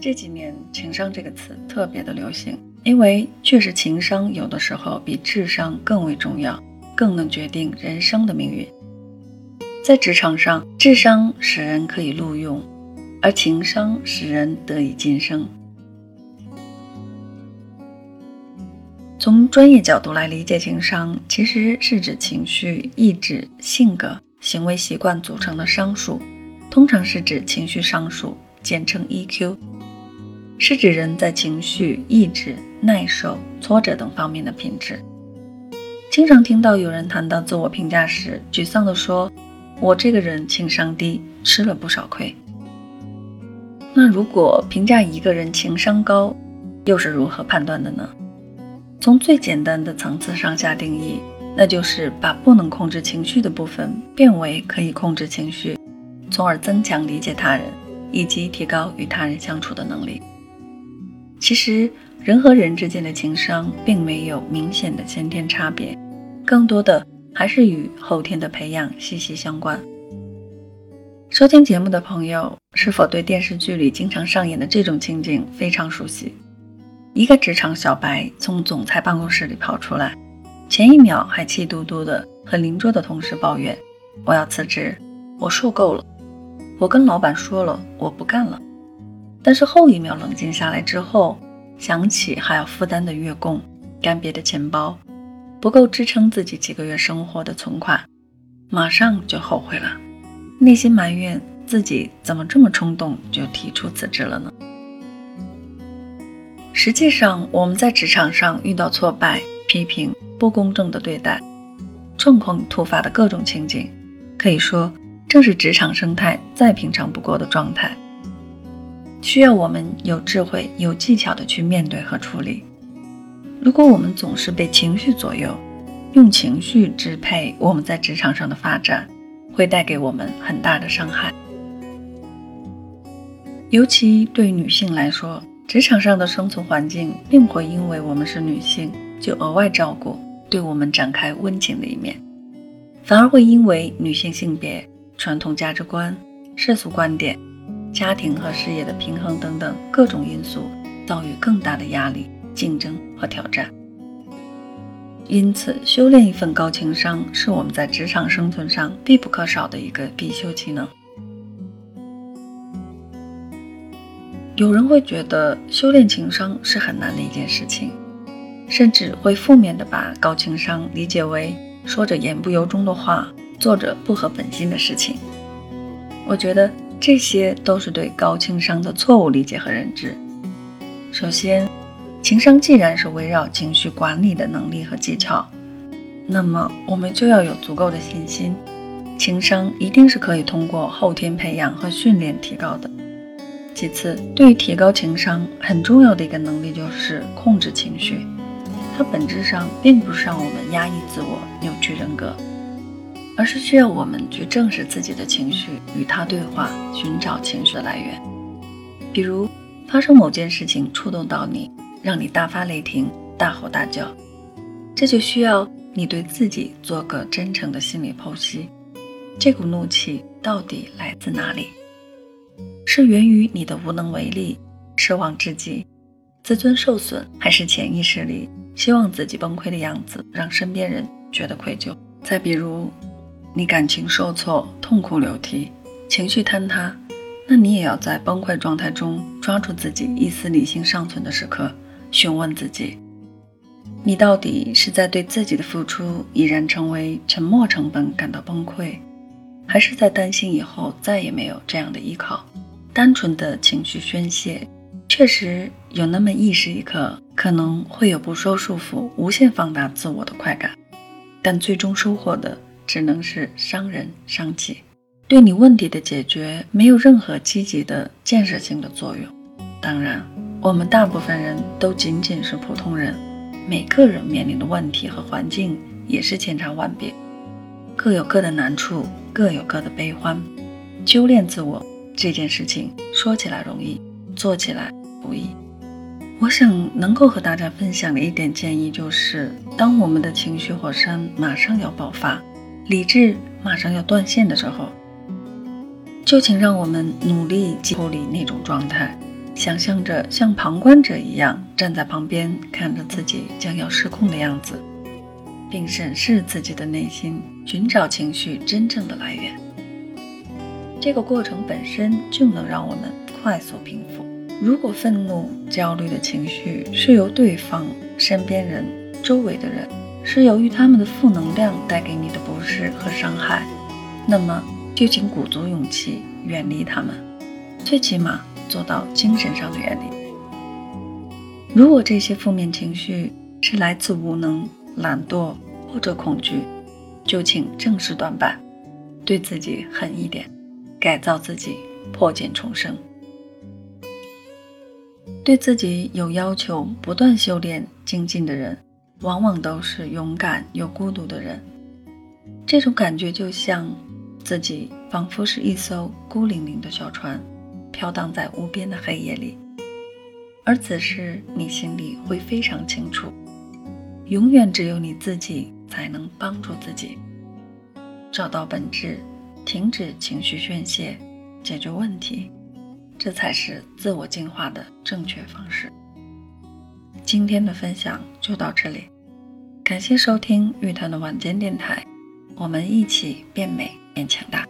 这几年“情商”这个词特别的流行，因为确实情商有的时候比智商更为重要，更能决定人生的命运。在职场上，智商使人可以录用，而情商使人得以晋升。从专业角度来理解情商，其实是指情绪、意志、性格、行为习惯组成的商数，通常是指情绪商数，简称 EQ。是指人在情绪、意志、耐受、挫折等方面的品质。经常听到有人谈到自我评价时，沮丧地说：“我这个人情商低，吃了不少亏。”那如果评价一个人情商高，又是如何判断的呢？从最简单的层次上下定义，那就是把不能控制情绪的部分变为可以控制情绪，从而增强理解他人以及提高与他人相处的能力。其实，人和人之间的情商并没有明显的先天差别，更多的还是与后天的培养息息相关。收听节目的朋友，是否对电视剧里经常上演的这种情景非常熟悉？一个职场小白从总裁办公室里跑出来，前一秒还气嘟嘟的和邻桌的同事抱怨：“我要辞职，我受够了，我跟老板说了，我不干了。”但是后一秒冷静下来之后，想起还要负担的月供、干瘪的钱包，不够支撑自己几个月生活的存款，马上就后悔了，内心埋怨自己怎么这么冲动就提出辞职了呢？实际上，我们在职场上遇到挫败、批评、不公正的对待、状况突发的各种情景，可以说正是职场生态再平常不过的状态。需要我们有智慧、有技巧的去面对和处理。如果我们总是被情绪左右，用情绪支配我们在职场上的发展，会带给我们很大的伤害。尤其对女性来说，职场上的生存环境并不会因为我们是女性就额外照顾、对我们展开温情的一面，反而会因为女性性别、传统价值观、世俗观点。家庭和事业的平衡等等各种因素，遭遇更大的压力、竞争和挑战。因此，修炼一份高情商是我们在职场生存上必不可少的一个必修技能。有人会觉得修炼情商是很难的一件事情，甚至会负面的把高情商理解为说着言不由衷的话，做着不合本心的事情。我觉得。这些都是对高情商的错误理解和认知。首先，情商既然是围绕情绪管理的能力和技巧，那么我们就要有足够的信心，情商一定是可以通过后天培养和训练提高的。其次，对于提高情商很重要的一个能力就是控制情绪，它本质上并不是让我们压抑自我、扭曲人格。而是需要我们去正视自己的情绪，与他对话，寻找情绪的来源。比如发生某件事情触动到你，让你大发雷霆、大吼大叫，这就需要你对自己做个真诚的心理剖析：这股怒气到底来自哪里？是源于你的无能为力、失望至极、自尊受损，还是潜意识里希望自己崩溃的样子让身边人觉得愧疚？再比如。你感情受挫，痛哭流涕，情绪坍塌，那你也要在崩溃状态中抓住自己一丝理性尚存的时刻，询问自己：你到底是在对自己的付出已然成为沉没成本感到崩溃，还是在担心以后再也没有这样的依靠？单纯的情绪宣泄，确实有那么一时一刻可能会有不受束缚、无限放大自我的快感，但最终收获的。只能是伤人伤己，对你问题的解决没有任何积极的建设性的作用。当然，我们大部分人都仅仅是普通人，每个人面临的问题和环境也是千差万别，各有各的难处，各有各的悲欢。修炼自我这件事情说起来容易，做起来不易。我想能够和大家分享的一点建议就是，当我们的情绪火山马上要爆发。理智马上要断线的时候，就请让我们努力脱离那种状态，想象着像旁观者一样站在旁边，看着自己将要失控的样子，并审视自己的内心，寻找情绪真正的来源。这个过程本身就能让我们快速平复。如果愤怒、焦虑的情绪是由对方、身边人、周围的人，是由于他们的负能量带给你的不适和伤害，那么就请鼓足勇气远离他们，最起码。做到精神上的远离。如果这些负面情绪是来自无能、懒惰或者恐惧，就请正视短板，对自己狠一点，改造自己，破茧重生。对自己有要求、不断修炼精进的人，往往都是勇敢又孤独的人。这种感觉就像自己仿佛是一艘孤零零的小船。飘荡在无边的黑夜里，而此时你心里会非常清楚，永远只有你自己才能帮助自己找到本质，停止情绪宣泄，解决问题，这才是自我进化的正确方式。今天的分享就到这里，感谢收听玉堂的晚间电台，我们一起变美变强大。